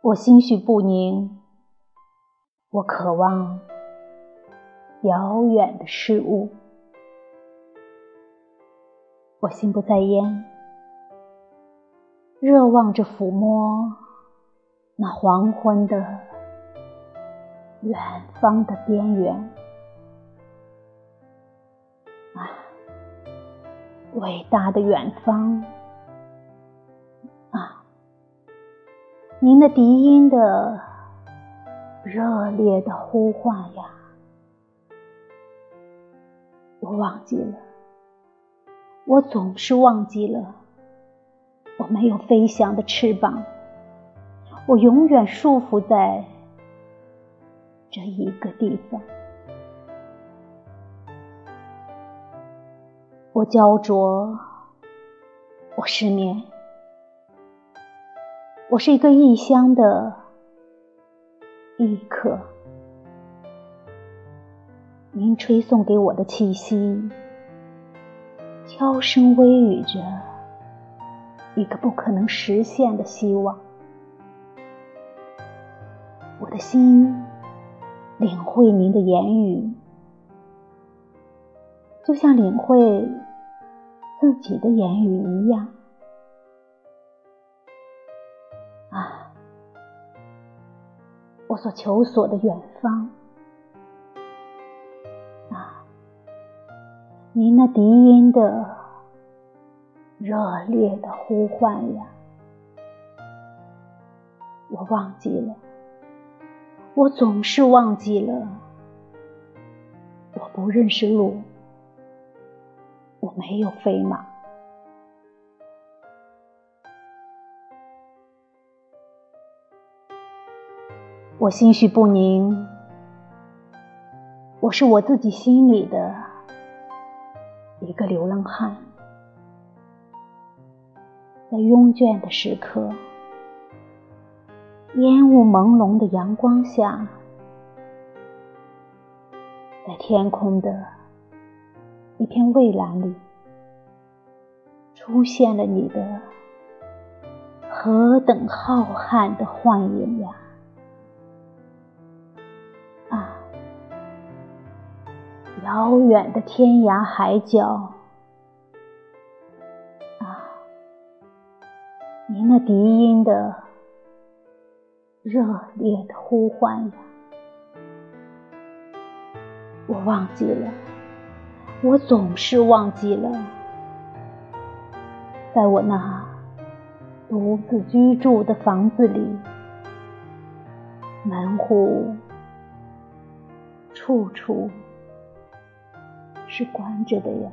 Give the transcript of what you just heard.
我心绪不宁，我渴望遥远的事物，我心不在焉，热望着抚摸那黄昏的远方的边缘。啊，伟大的远方！您的笛音的热烈的呼唤呀，我忘记了，我总是忘记了，我没有飞翔的翅膀，我永远束缚在这一个地方，我焦灼，我失眠。我是一个异乡的异客，您吹送给我的气息，悄声微语着一个不可能实现的希望。我的心领会您的言语，就像领会自己的言语一样。我所求索的远方，啊，您那笛音的热烈的呼唤呀，我忘记了，我总是忘记了，我不认识路，我没有飞马。我心绪不宁，我是我自己心里的一个流浪汉，在慵倦的时刻，烟雾朦胧的阳光下，在天空的一片蔚蓝里，出现了你的何等浩瀚的幻影呀！遥远的天涯海角，啊，您那笛音的热烈的呼唤呀，我忘记了，我总是忘记了，在我那独自居住的房子里，门户处处。是关着的呀。